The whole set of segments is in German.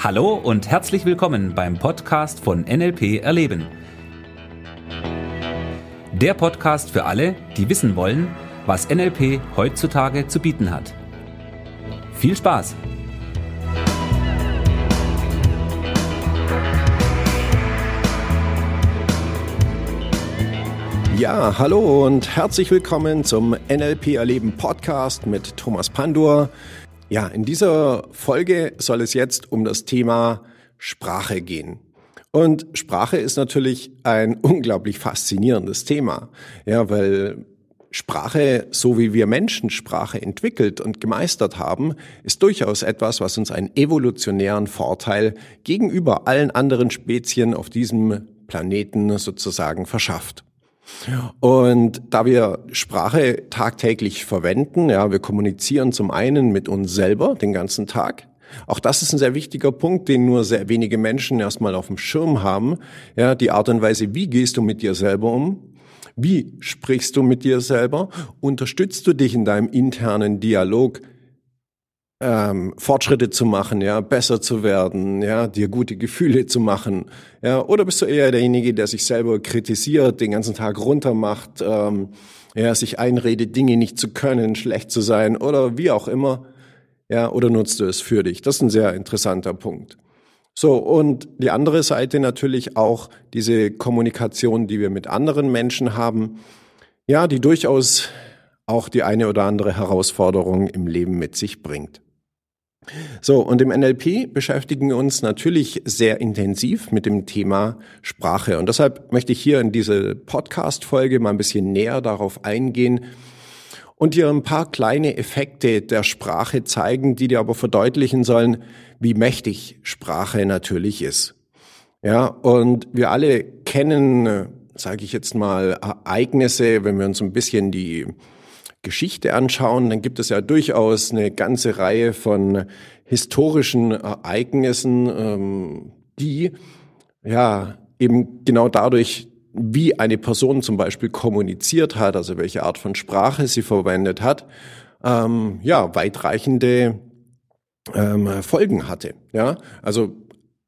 Hallo und herzlich willkommen beim Podcast von NLP Erleben. Der Podcast für alle, die wissen wollen, was NLP heutzutage zu bieten hat. Viel Spaß! Ja, hallo und herzlich willkommen zum NLP Erleben Podcast mit Thomas Pandur. Ja, in dieser Folge soll es jetzt um das Thema Sprache gehen. Und Sprache ist natürlich ein unglaublich faszinierendes Thema. Ja, weil Sprache, so wie wir Menschen Sprache entwickelt und gemeistert haben, ist durchaus etwas, was uns einen evolutionären Vorteil gegenüber allen anderen Spezien auf diesem Planeten sozusagen verschafft. Und da wir Sprache tagtäglich verwenden, ja, wir kommunizieren zum einen mit uns selber den ganzen Tag. Auch das ist ein sehr wichtiger Punkt, den nur sehr wenige Menschen erstmal auf dem Schirm haben. Ja, die Art und Weise, wie gehst du mit dir selber um? Wie sprichst du mit dir selber? Unterstützt du dich in deinem internen Dialog ähm, Fortschritte zu machen, ja, besser zu werden, ja, dir gute Gefühle zu machen, ja, oder bist du eher derjenige, der sich selber kritisiert, den ganzen Tag runtermacht, ähm, ja, sich einredet, Dinge nicht zu können, schlecht zu sein oder wie auch immer, ja, oder nutzt du es für dich? Das ist ein sehr interessanter Punkt. So, und die andere Seite natürlich auch diese Kommunikation, die wir mit anderen Menschen haben, ja, die durchaus auch die eine oder andere Herausforderung im Leben mit sich bringt. So, und im NLP beschäftigen wir uns natürlich sehr intensiv mit dem Thema Sprache. Und deshalb möchte ich hier in diese Podcast-Folge mal ein bisschen näher darauf eingehen und dir ein paar kleine Effekte der Sprache zeigen, die dir aber verdeutlichen sollen, wie mächtig Sprache natürlich ist. Ja, und wir alle kennen, sage ich jetzt mal, Ereignisse, wenn wir uns ein bisschen die Geschichte anschauen, dann gibt es ja durchaus eine ganze Reihe von historischen Ereignissen, ähm, die ja eben genau dadurch, wie eine Person zum Beispiel kommuniziert hat, also welche Art von Sprache sie verwendet hat, ähm, ja weitreichende ähm, Folgen hatte. Ja, also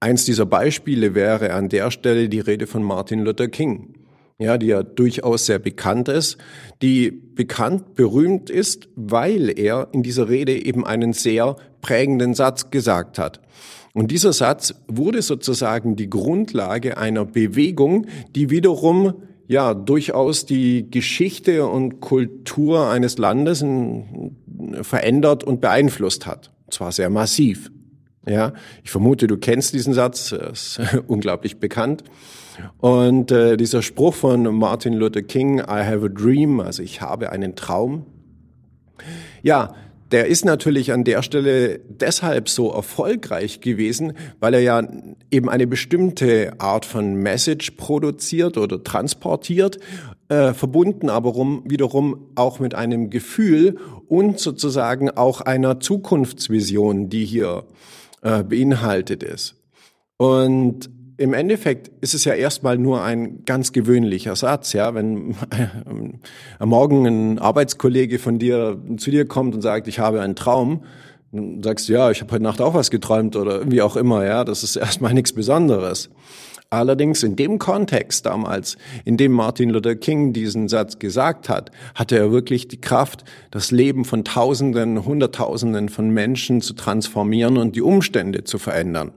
eins dieser Beispiele wäre an der Stelle die Rede von Martin Luther King ja, die ja durchaus sehr bekannt ist, die bekannt, berühmt ist, weil er in dieser Rede eben einen sehr prägenden Satz gesagt hat. Und dieser Satz wurde sozusagen die Grundlage einer Bewegung, die wiederum ja durchaus die Geschichte und Kultur eines Landes verändert und beeinflusst hat. Und zwar sehr massiv. Ja, ich vermute, du kennst diesen Satz, er ist unglaublich bekannt. Und äh, dieser Spruch von Martin Luther King, I have a dream, also ich habe einen Traum. Ja, der ist natürlich an der Stelle deshalb so erfolgreich gewesen, weil er ja eben eine bestimmte Art von Message produziert oder transportiert, äh, verbunden aber rum, wiederum auch mit einem Gefühl und sozusagen auch einer Zukunftsvision, die hier äh, beinhaltet ist. Und im Endeffekt ist es ja erstmal nur ein ganz gewöhnlicher Satz, ja. Wenn am Morgen ein Arbeitskollege von dir zu dir kommt und sagt, ich habe einen Traum, dann sagst du, ja, ich habe heute Nacht auch was geträumt oder wie auch immer, ja. Das ist erstmal nichts Besonderes. Allerdings in dem Kontext damals, in dem Martin Luther King diesen Satz gesagt hat, hatte er wirklich die Kraft, das Leben von Tausenden, Hunderttausenden von Menschen zu transformieren und die Umstände zu verändern.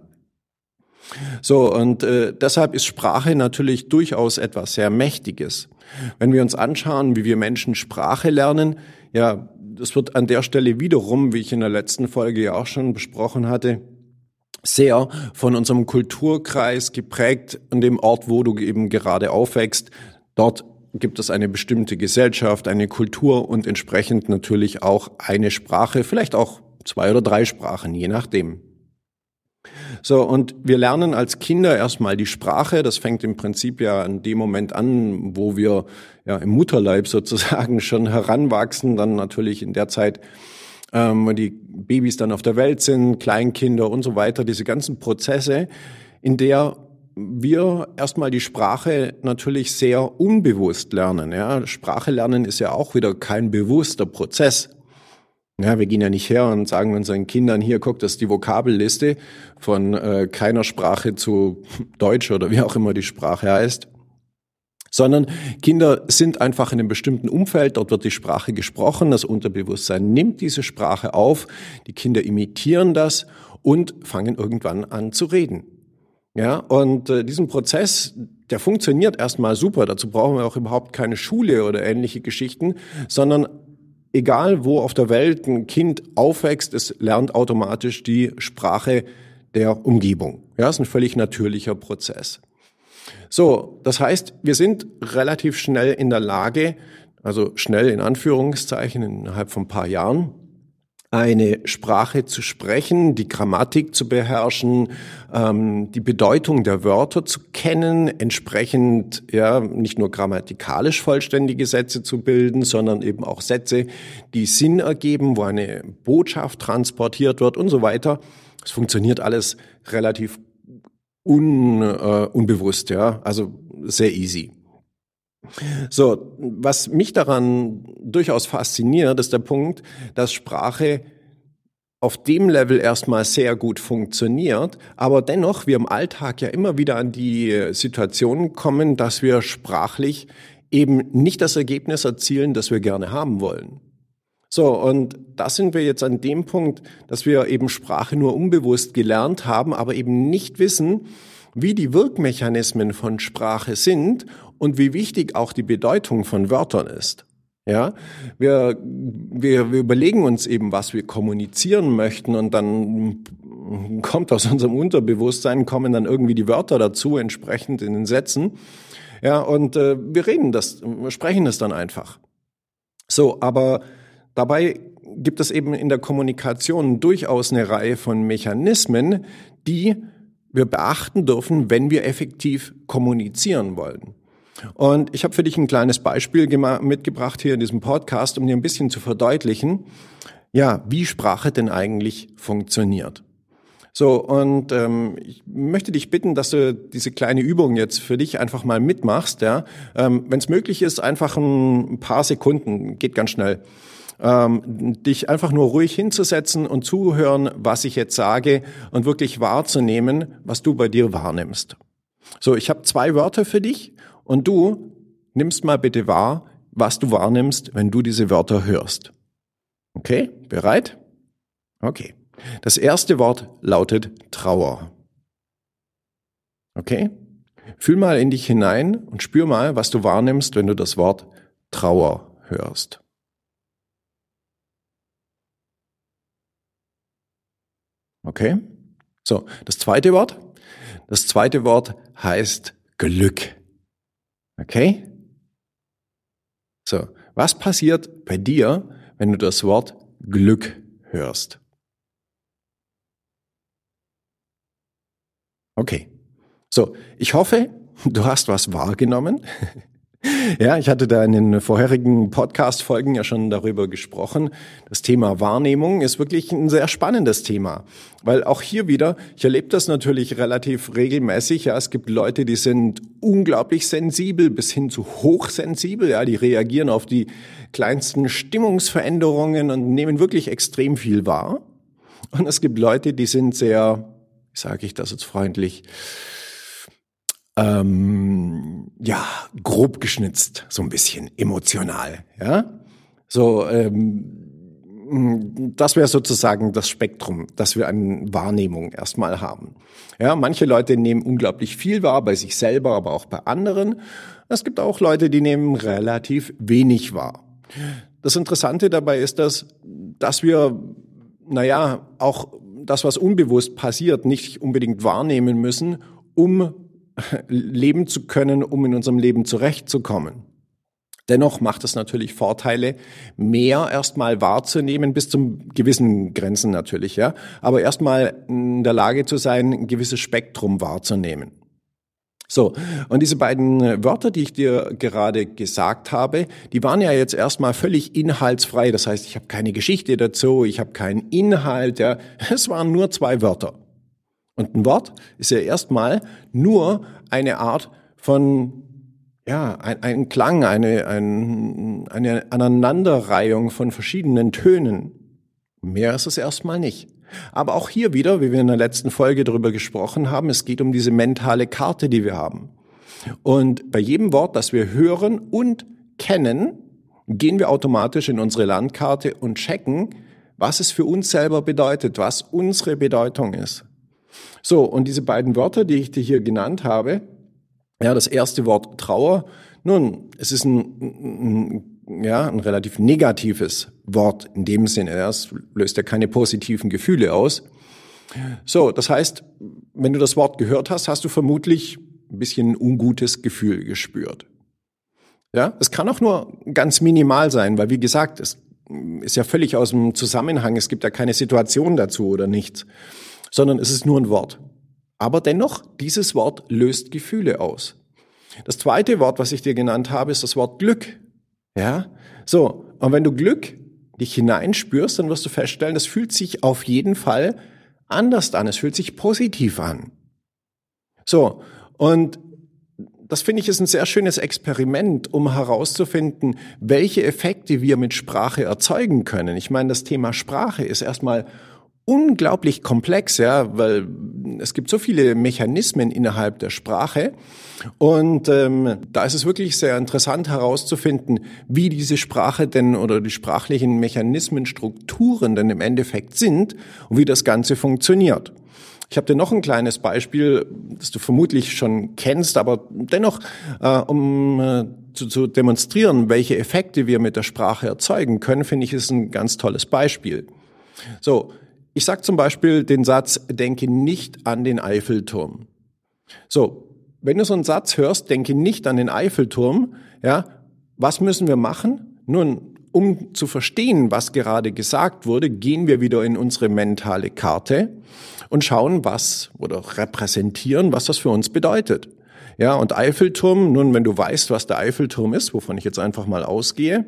So, und äh, deshalb ist Sprache natürlich durchaus etwas sehr Mächtiges. Wenn wir uns anschauen, wie wir Menschen Sprache lernen, ja, das wird an der Stelle wiederum, wie ich in der letzten Folge ja auch schon besprochen hatte, sehr von unserem Kulturkreis geprägt, an dem Ort, wo du eben gerade aufwächst. Dort gibt es eine bestimmte Gesellschaft, eine Kultur und entsprechend natürlich auch eine Sprache, vielleicht auch zwei oder drei Sprachen, je nachdem. So, und wir lernen als Kinder erstmal die Sprache. Das fängt im Prinzip ja in dem Moment an, wo wir ja im Mutterleib sozusagen schon heranwachsen, dann natürlich in der Zeit, ähm, die Babys dann auf der Welt sind, Kleinkinder und so weiter, diese ganzen Prozesse, in der wir erstmal die Sprache natürlich sehr unbewusst lernen. Ja, Sprache lernen ist ja auch wieder kein bewusster Prozess. Ja, wir gehen ja nicht her und sagen unseren Kindern, hier, guck, das ist die Vokabelliste von äh, keiner Sprache zu Deutsch oder wie auch immer die Sprache heißt. Sondern Kinder sind einfach in einem bestimmten Umfeld, dort wird die Sprache gesprochen, das Unterbewusstsein nimmt diese Sprache auf, die Kinder imitieren das und fangen irgendwann an zu reden. Ja, und äh, diesen Prozess, der funktioniert erstmal super. Dazu brauchen wir auch überhaupt keine Schule oder ähnliche Geschichten, sondern egal wo auf der Welt ein Kind aufwächst, es lernt automatisch die Sprache der Umgebung. Ja, ist ein völlig natürlicher Prozess. So, das heißt, wir sind relativ schnell in der Lage, also schnell in Anführungszeichen innerhalb von ein paar Jahren, eine Sprache zu sprechen, die Grammatik zu beherrschen, ähm, die Bedeutung der Wörter zu kennen, entsprechend ja nicht nur grammatikalisch vollständige Sätze zu bilden, sondern eben auch Sätze, die Sinn ergeben, wo eine Botschaft transportiert wird und so weiter. Es funktioniert alles relativ un, äh, unbewusst, ja, also sehr easy. So, was mich daran durchaus fasziniert, ist der Punkt, dass Sprache auf dem Level erstmal sehr gut funktioniert, aber dennoch wir im Alltag ja immer wieder an die Situation kommen, dass wir sprachlich eben nicht das Ergebnis erzielen, das wir gerne haben wollen. So, und da sind wir jetzt an dem Punkt, dass wir eben Sprache nur unbewusst gelernt haben, aber eben nicht wissen, wie die Wirkmechanismen von Sprache sind und wie wichtig auch die Bedeutung von Wörtern ist. Ja, wir, wir, wir überlegen uns eben, was wir kommunizieren möchten und dann kommt aus unserem Unterbewusstsein, kommen dann irgendwie die Wörter dazu, entsprechend in den Sätzen. Ja, und äh, wir reden das, sprechen das dann einfach. So, aber dabei gibt es eben in der Kommunikation durchaus eine Reihe von Mechanismen, die wir beachten dürfen, wenn wir effektiv kommunizieren wollen. Und ich habe für dich ein kleines Beispiel mitgebracht hier in diesem Podcast, um dir ein bisschen zu verdeutlichen, ja, wie Sprache denn eigentlich funktioniert. So, und ähm, ich möchte dich bitten, dass du diese kleine Übung jetzt für dich einfach mal mitmachst. Ja? Ähm, Wenn es möglich ist, einfach ein paar Sekunden, geht ganz schnell, ähm, dich einfach nur ruhig hinzusetzen und zuhören, was ich jetzt sage und wirklich wahrzunehmen, was du bei dir wahrnimmst. So, ich habe zwei Wörter für dich und du nimmst mal bitte wahr, was du wahrnimmst, wenn du diese Wörter hörst. Okay, bereit? Okay. Das erste Wort lautet Trauer. Okay? Fühl mal in dich hinein und spür mal, was du wahrnimmst, wenn du das Wort Trauer hörst. Okay? So, das zweite Wort. Das zweite Wort heißt Glück. Okay? So, was passiert bei dir, wenn du das Wort Glück hörst? Okay. So, ich hoffe, du hast was wahrgenommen. Ja, ich hatte da in den vorherigen Podcast-Folgen ja schon darüber gesprochen. Das Thema Wahrnehmung ist wirklich ein sehr spannendes Thema, weil auch hier wieder, ich erlebe das natürlich relativ regelmäßig. Ja, es gibt Leute, die sind unglaublich sensibel bis hin zu hochsensibel. Ja, die reagieren auf die kleinsten Stimmungsveränderungen und nehmen wirklich extrem viel wahr. Und es gibt Leute, die sind sehr, wie sage ich das jetzt freundlich, ähm, ja, grob geschnitzt, so ein bisschen emotional, ja. So, ähm, das wäre sozusagen das Spektrum, das wir an Wahrnehmung erstmal haben. Ja, manche Leute nehmen unglaublich viel wahr bei sich selber, aber auch bei anderen. Es gibt auch Leute, die nehmen relativ wenig wahr. Das Interessante dabei ist, dass, dass wir, naja, auch das, was unbewusst passiert, nicht unbedingt wahrnehmen müssen, um leben zu können, um in unserem Leben zurechtzukommen. Dennoch macht es natürlich Vorteile, mehr erstmal wahrzunehmen, bis zum gewissen Grenzen natürlich, ja. Aber erstmal in der Lage zu sein, ein gewisses Spektrum wahrzunehmen. So, und diese beiden Wörter, die ich dir gerade gesagt habe, die waren ja jetzt erstmal völlig inhaltsfrei. Das heißt, ich habe keine Geschichte dazu, ich habe keinen Inhalt, ja. Es waren nur zwei Wörter. Und ein Wort ist ja erstmal nur eine Art von, ja, ein, ein Klang, eine, ein, eine Aneinanderreihung von verschiedenen Tönen. Mehr ist es erstmal nicht. Aber auch hier wieder, wie wir in der letzten Folge darüber gesprochen haben, es geht um diese mentale Karte, die wir haben. Und bei jedem Wort, das wir hören und kennen, gehen wir automatisch in unsere Landkarte und checken, was es für uns selber bedeutet, was unsere Bedeutung ist. So, und diese beiden Wörter, die ich dir hier genannt habe, ja, das erste Wort Trauer, nun, es ist ein, ein, ja, ein relativ negatives Wort in dem Sinne. Es löst ja keine positiven Gefühle aus. So, das heißt, wenn du das Wort gehört hast, hast du vermutlich ein bisschen ein ungutes Gefühl gespürt. Ja, es kann auch nur ganz minimal sein, weil wie gesagt, es ist ja völlig aus dem Zusammenhang. Es gibt ja keine Situation dazu oder nichts, sondern es ist nur ein Wort. Aber dennoch, dieses Wort löst Gefühle aus. Das zweite Wort, was ich dir genannt habe, ist das Wort Glück. Ja, so. Und wenn du Glück dich hineinspürst, dann wirst du feststellen, es fühlt sich auf jeden Fall anders an. Es fühlt sich positiv an. So. Und das finde ich ist ein sehr schönes Experiment, um herauszufinden, welche Effekte wir mit Sprache erzeugen können. Ich meine, das Thema Sprache ist erstmal unglaublich komplex, ja, weil es gibt so viele Mechanismen innerhalb der Sprache und ähm, da ist es wirklich sehr interessant herauszufinden, wie diese Sprache denn oder die sprachlichen Mechanismen, Strukturen denn im Endeffekt sind und wie das Ganze funktioniert. Ich habe dir noch ein kleines Beispiel, das du vermutlich schon kennst, aber dennoch, äh, um äh, zu, zu demonstrieren, welche Effekte wir mit der Sprache erzeugen können, finde ich, ist ein ganz tolles Beispiel. So, ich sage zum Beispiel den Satz, denke nicht an den Eiffelturm. So, wenn du so einen Satz hörst, denke nicht an den Eiffelturm, ja, was müssen wir machen? Nun, um zu verstehen, was gerade gesagt wurde, gehen wir wieder in unsere mentale Karte und schauen, was oder repräsentieren, was das für uns bedeutet. Ja, und Eiffelturm, nun, wenn du weißt, was der Eiffelturm ist, wovon ich jetzt einfach mal ausgehe,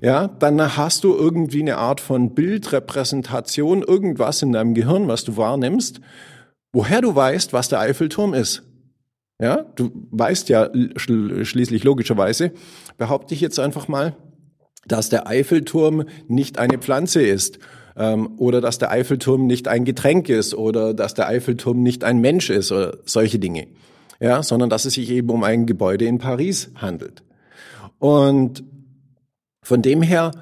ja, dann hast du irgendwie eine Art von Bildrepräsentation, irgendwas in deinem Gehirn, was du wahrnimmst, woher du weißt, was der Eiffelturm ist. Ja, du weißt ja schließlich logischerweise, behaupte ich jetzt einfach mal, dass der Eiffelturm nicht eine Pflanze ist ähm, oder dass der Eiffelturm nicht ein Getränk ist oder dass der Eiffelturm nicht ein Mensch ist oder solche Dinge. Ja, sondern dass es sich eben um ein Gebäude in Paris handelt. Und von dem her,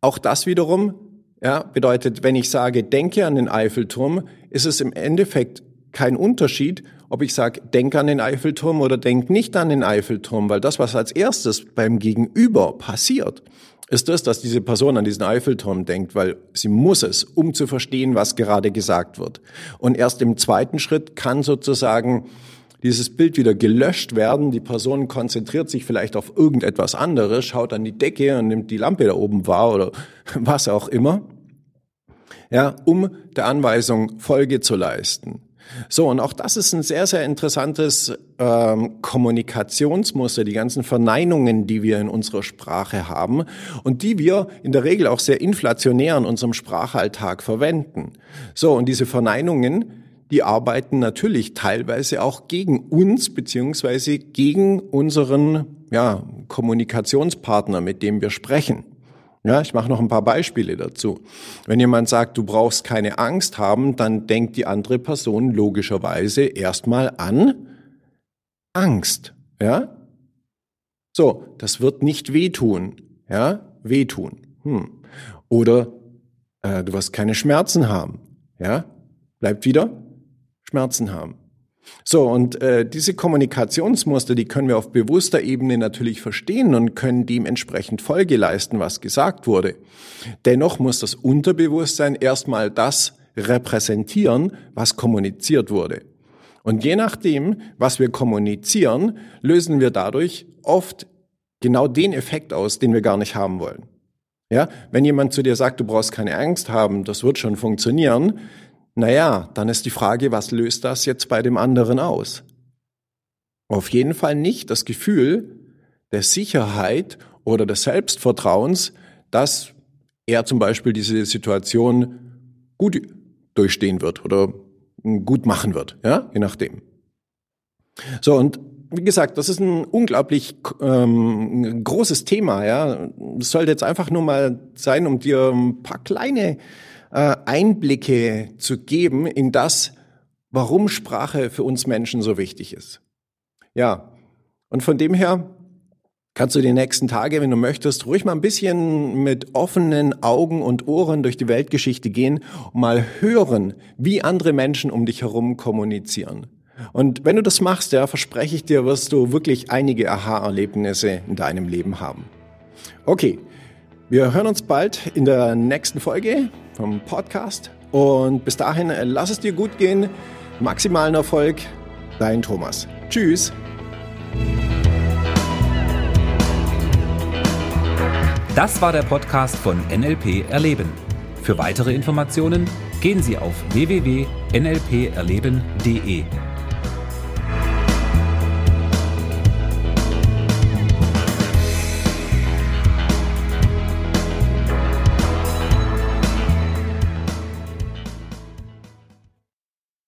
auch das wiederum, ja, bedeutet, wenn ich sage, denke an den Eiffelturm, ist es im Endeffekt kein Unterschied, ob ich sage, denke an den Eiffelturm oder denk nicht an den Eiffelturm, weil das, was als erstes beim Gegenüber passiert, ist das, dass diese Person an diesen Eiffelturm denkt, weil sie muss es, um zu verstehen, was gerade gesagt wird. Und erst im zweiten Schritt kann sozusagen dieses Bild wieder gelöscht werden. Die Person konzentriert sich vielleicht auf irgendetwas anderes, schaut an die Decke und nimmt die Lampe da oben wahr oder was auch immer, ja, um der Anweisung Folge zu leisten. So, und auch das ist ein sehr, sehr interessantes ähm, Kommunikationsmuster, die ganzen Verneinungen, die wir in unserer Sprache haben und die wir in der Regel auch sehr inflationär in unserem Sprachalltag verwenden. So, und diese Verneinungen, die arbeiten natürlich teilweise auch gegen uns beziehungsweise gegen unseren ja, Kommunikationspartner, mit dem wir sprechen. Ja, ich mache noch ein paar Beispiele dazu. Wenn jemand sagt, du brauchst keine Angst haben, dann denkt die andere Person logischerweise erstmal an Angst. Ja? So, das wird nicht wehtun. Ja, wehtun. Hm. Oder äh, du wirst keine Schmerzen haben. Ja, bleibt wieder Schmerzen haben. So, und äh, diese Kommunikationsmuster, die können wir auf bewusster Ebene natürlich verstehen und können dementsprechend Folge leisten, was gesagt wurde. Dennoch muss das Unterbewusstsein erstmal das repräsentieren, was kommuniziert wurde. Und je nachdem, was wir kommunizieren, lösen wir dadurch oft genau den Effekt aus, den wir gar nicht haben wollen. Ja, wenn jemand zu dir sagt, du brauchst keine Angst haben, das wird schon funktionieren, naja, dann ist die Frage, was löst das jetzt bei dem anderen aus? Auf jeden Fall nicht das Gefühl der Sicherheit oder des Selbstvertrauens, dass er zum Beispiel diese Situation gut durchstehen wird oder gut machen wird, ja, je nachdem. So, und wie gesagt, das ist ein unglaublich ähm, großes Thema, ja. Es sollte jetzt einfach nur mal sein, um dir ein paar kleine Einblicke zu geben in das, warum Sprache für uns Menschen so wichtig ist. Ja, und von dem her kannst du die nächsten Tage, wenn du möchtest, ruhig mal ein bisschen mit offenen Augen und Ohren durch die Weltgeschichte gehen und mal hören, wie andere Menschen um dich herum kommunizieren. Und wenn du das machst, ja, verspreche ich dir, wirst du wirklich einige Aha-Erlebnisse in deinem Leben haben. Okay, wir hören uns bald in der nächsten Folge vom Podcast. Und bis dahin, lass es dir gut gehen. Maximalen Erfolg. Dein Thomas. Tschüss. Das war der Podcast von NLP Erleben. Für weitere Informationen gehen Sie auf www.nlperleben.de.